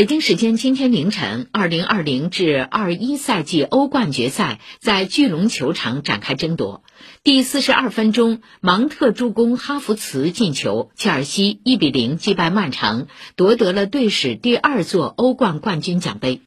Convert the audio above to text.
北京时间今天凌晨2020至21赛季欧冠决赛在巨龙球场展开争夺。第四十二分钟，芒特助攻哈弗茨进球，切尔西1比0击败曼城，夺得了队史第二座欧冠冠军奖杯。